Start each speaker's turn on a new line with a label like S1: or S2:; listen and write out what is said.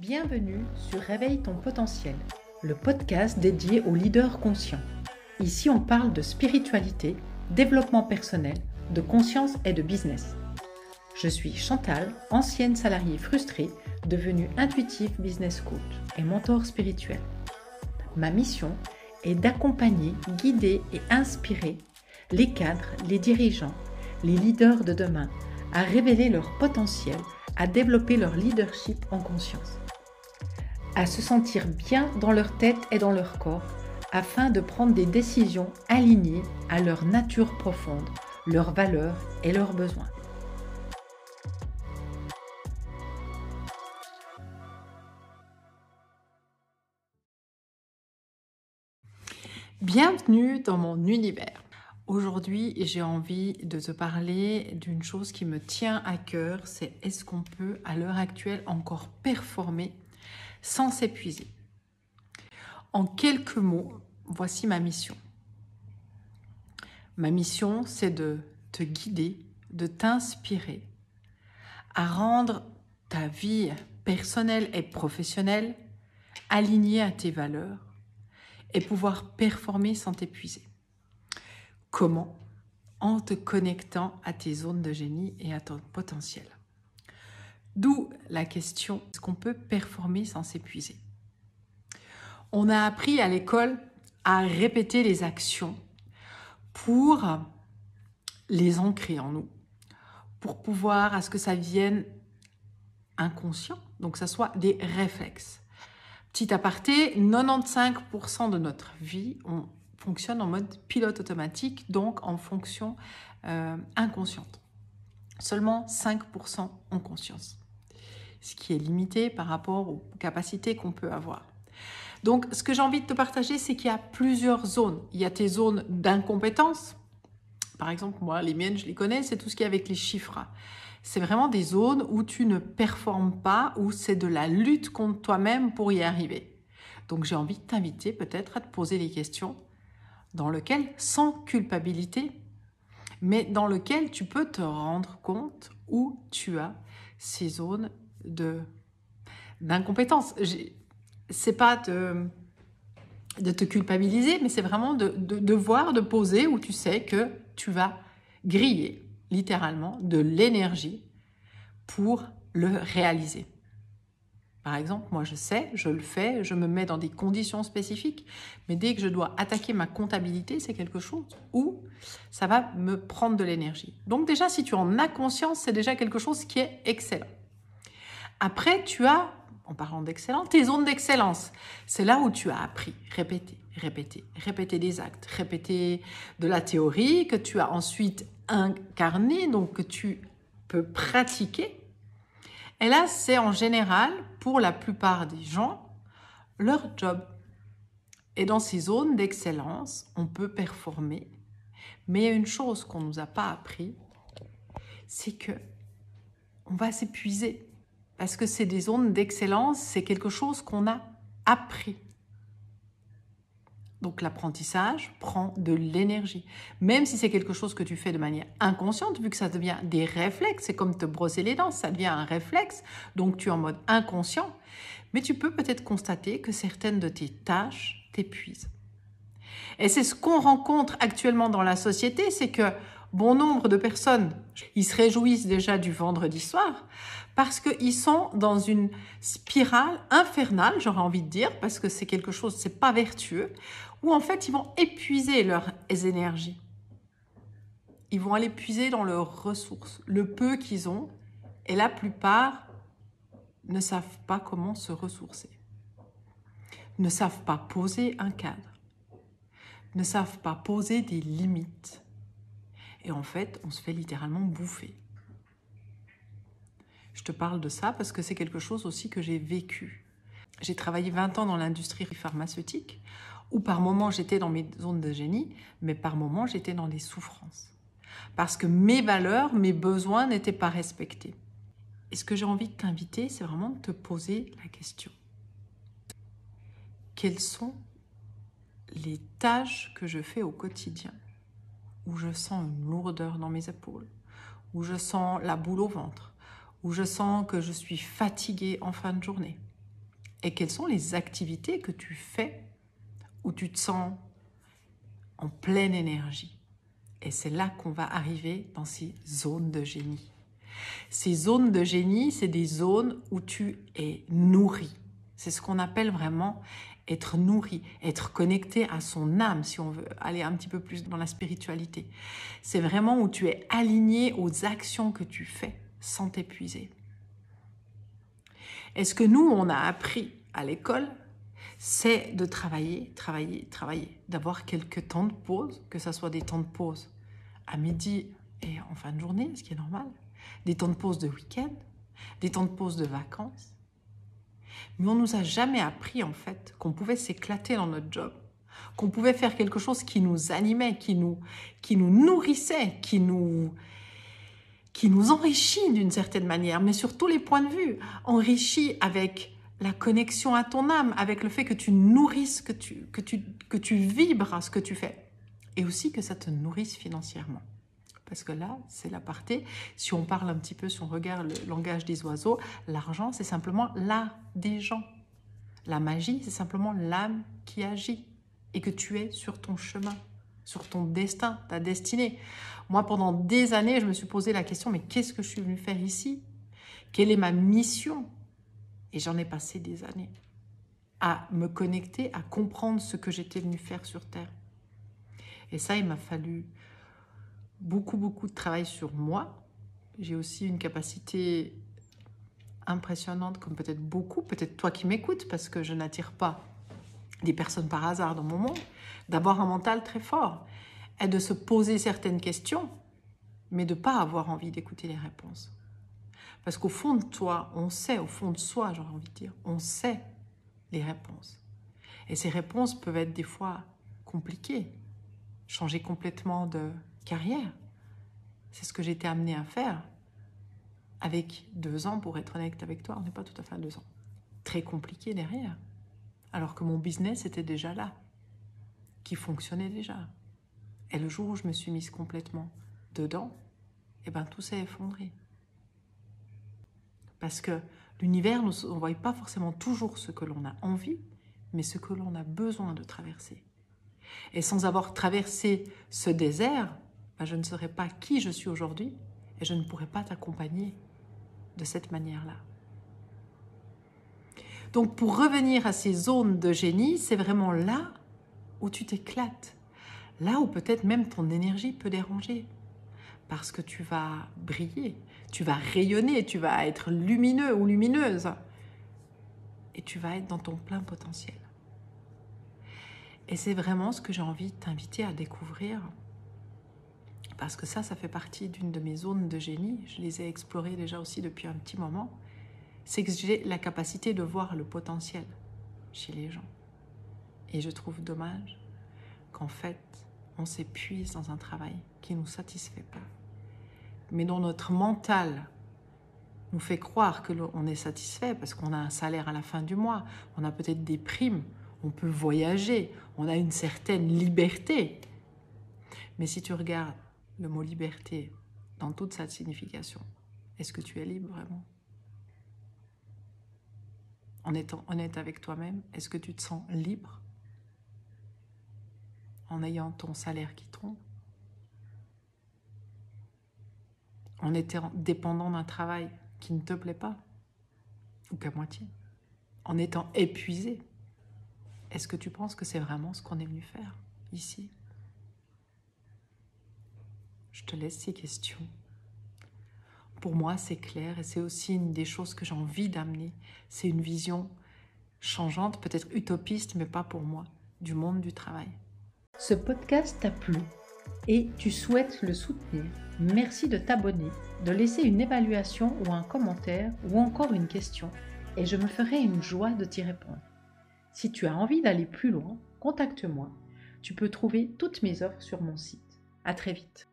S1: Bienvenue sur Réveille ton potentiel, le podcast dédié aux leaders conscients. Ici, on parle de spiritualité, développement personnel, de conscience et de business. Je suis Chantal, ancienne salariée frustrée, devenue intuitive business coach et mentor spirituel. Ma mission est d'accompagner, guider et inspirer les cadres, les dirigeants, les leaders de demain à révéler leur potentiel, à développer leur leadership en conscience à se sentir bien dans leur tête et dans leur corps afin de prendre des décisions alignées à leur nature profonde, leurs valeurs et leurs besoins. Bienvenue dans mon univers. Aujourd'hui, j'ai envie de te parler d'une chose qui me tient à cœur, c'est est-ce qu'on peut à l'heure actuelle encore performer sans s'épuiser. En quelques mots, voici ma mission. Ma mission, c'est de te guider, de t'inspirer à rendre ta vie personnelle et professionnelle alignée à tes valeurs et pouvoir performer sans t'épuiser. Comment? En te connectant à tes zones de génie et à ton potentiel. D'où la question, est-ce qu'on peut performer sans s'épuiser? On a appris à l'école à répéter les actions pour les ancrer en nous, pour pouvoir à ce que ça vienne inconscient, donc que ça soit des réflexes. Petit aparté, 95% de notre vie, on fonctionne en mode pilote automatique, donc en fonction euh, inconsciente. Seulement 5% ont conscience ce qui est limité par rapport aux capacités qu'on peut avoir. Donc, ce que j'ai envie de te partager, c'est qu'il y a plusieurs zones. Il y a tes zones d'incompétence. Par exemple, moi, les miennes, je les connais, c'est tout ce qui est avec les chiffres. C'est vraiment des zones où tu ne performes pas, où c'est de la lutte contre toi-même pour y arriver. Donc, j'ai envie de t'inviter peut-être à te poser des questions dans lesquelles, sans culpabilité, mais dans lesquelles tu peux te rendre compte où tu as ces zones de d'incompétence. C'est pas de, de te culpabiliser, mais c'est vraiment de, de, de voir, de poser où tu sais que tu vas griller littéralement de l'énergie pour le réaliser. Par exemple, moi je sais, je le fais, je me mets dans des conditions spécifiques, mais dès que je dois attaquer ma comptabilité, c'est quelque chose où ça va me prendre de l'énergie. Donc déjà, si tu en as conscience, c'est déjà quelque chose qui est excellent. Après, tu as, en parlant d'excellence, tes zones d'excellence. C'est là où tu as appris, répéter, répéter, répéter des actes, répéter de la théorie que tu as ensuite incarné, donc que tu peux pratiquer. Et là, c'est en général, pour la plupart des gens, leur job. Et dans ces zones d'excellence, on peut performer. Mais une chose qu'on ne nous a pas appris, c'est que on va s'épuiser parce que c'est des zones d'excellence, c'est quelque chose qu'on a appris. Donc l'apprentissage prend de l'énergie. Même si c'est quelque chose que tu fais de manière inconsciente, vu que ça devient des réflexes, c'est comme te brosser les dents, ça devient un réflexe, donc tu es en mode inconscient. Mais tu peux peut-être constater que certaines de tes tâches t'épuisent. Et c'est ce qu'on rencontre actuellement dans la société, c'est que bon nombre de personnes, ils se réjouissent déjà du vendredi soir parce qu'ils sont dans une spirale infernale, j'aurais envie de dire, parce que c'est quelque chose, c'est pas vertueux, où en fait ils vont épuiser leurs énergies. Ils vont aller puiser dans leurs ressources, le peu qu'ils ont, et la plupart ne savent pas comment se ressourcer, ne savent pas poser un cadre, ne savent pas poser des limites. Et en fait, on se fait littéralement bouffer. Je te parle de ça parce que c'est quelque chose aussi que j'ai vécu. J'ai travaillé 20 ans dans l'industrie pharmaceutique, où par moments j'étais dans mes zones de génie, mais par moments j'étais dans des souffrances. Parce que mes valeurs, mes besoins n'étaient pas respectés. Et ce que j'ai envie de t'inviter, c'est vraiment de te poser la question. Quelles sont les tâches que je fais au quotidien? Où je sens une lourdeur dans mes épaules, où je sens la boule au ventre, où je sens que je suis fatiguée en fin de journée. Et quelles sont les activités que tu fais où tu te sens en pleine énergie? Et c'est là qu'on va arriver dans ces zones de génie. Ces zones de génie, c'est des zones où tu es nourri. C'est ce qu'on appelle vraiment être nourri, être connecté à son âme, si on veut aller un petit peu plus dans la spiritualité. C'est vraiment où tu es aligné aux actions que tu fais sans t'épuiser. Est-ce que nous, on a appris à l'école c'est de travailler, travailler, travailler, d'avoir quelques temps de pause, que ce soit des temps de pause à midi et en fin de journée, ce qui est normal, des temps de pause de week-end, des temps de pause de vacances. Mais on nous a jamais appris en fait qu'on pouvait s'éclater dans notre job, qu'on pouvait faire quelque chose qui nous animait, qui nous, qui nous nourrissait, qui nous, qui nous enrichit d'une certaine manière, mais sur tous les points de vue, enrichit avec la connexion à ton âme, avec le fait que tu nourrisses, que tu, que tu, que tu vibres à ce que tu fais. Et aussi que ça te nourrisse financièrement. Parce que là, c'est la partie, si on parle un petit peu, si on regarde le langage des oiseaux, l'argent, c'est simplement l'art des gens. La magie, c'est simplement l'âme qui agit et que tu es sur ton chemin, sur ton destin, ta destinée. Moi, pendant des années, je me suis posé la question, mais qu'est-ce que je suis venu faire ici? Quelle est ma mission? Et j'en ai passé des années à me connecter, à comprendre ce que j'étais venu faire sur Terre. Et ça, il m'a fallu beaucoup, beaucoup de travail sur moi. J'ai aussi une capacité impressionnante, comme peut-être beaucoup, peut-être toi qui m'écoutes, parce que je n'attire pas des personnes par hasard dans mon monde, d'avoir un mental très fort et de se poser certaines questions, mais de ne pas avoir envie d'écouter les réponses. Parce qu'au fond de toi, on sait, au fond de soi, j'aurais envie de dire, on sait les réponses. Et ces réponses peuvent être des fois compliquées. Changer complètement de carrière. C'est ce que j'étais amenée à faire. Avec deux ans, pour être honnête avec toi, on n'est pas tout à fait à deux ans. Très compliqué derrière. Alors que mon business était déjà là, qui fonctionnait déjà. Et le jour où je me suis mise complètement dedans, eh ben, tout s'est effondré. Parce que l'univers ne envoie pas forcément toujours ce que l'on a envie, mais ce que l'on a besoin de traverser. Et sans avoir traversé ce désert, bah, je ne serais pas qui je suis aujourd'hui et je ne pourrais pas t'accompagner de cette manière-là. Donc pour revenir à ces zones de génie, c'est vraiment là où tu t'éclates, là où peut-être même ton énergie peut déranger, parce que tu vas briller, tu vas rayonner, tu vas être lumineux ou lumineuse. Et tu vas être dans ton plein potentiel. Et c'est vraiment ce que j'ai envie de t'inviter à découvrir. Parce que ça, ça fait partie d'une de mes zones de génie. Je les ai explorées déjà aussi depuis un petit moment. C'est que j'ai la capacité de voir le potentiel chez les gens. Et je trouve dommage qu'en fait, on s'épuise dans un travail qui ne nous satisfait pas mais dont notre mental nous fait croire que l'on est satisfait parce qu'on a un salaire à la fin du mois, on a peut-être des primes, on peut voyager, on a une certaine liberté. Mais si tu regardes le mot liberté dans toute sa signification, est-ce que tu es libre vraiment? En étant honnête avec toi-même, est-ce que tu te sens libre? En ayant ton salaire qui tombe en étant dépendant d'un travail qui ne te plaît pas, ou qu'à moitié, en étant épuisé, est-ce que tu penses que c'est vraiment ce qu'on est venu faire ici? Je te laisse ces questions. Pour moi, c'est clair et c'est aussi une des choses que j'ai envie d'amener. C'est une vision changeante, peut-être utopiste, mais pas pour moi, du monde du travail.
S2: Ce podcast t'a plu et tu souhaites le soutenir, merci de t'abonner, de laisser une évaluation ou un commentaire ou encore une question et je me ferai une joie de t'y répondre. Si tu as envie d'aller plus loin, contacte-moi. Tu peux trouver toutes mes offres sur mon site. À très vite.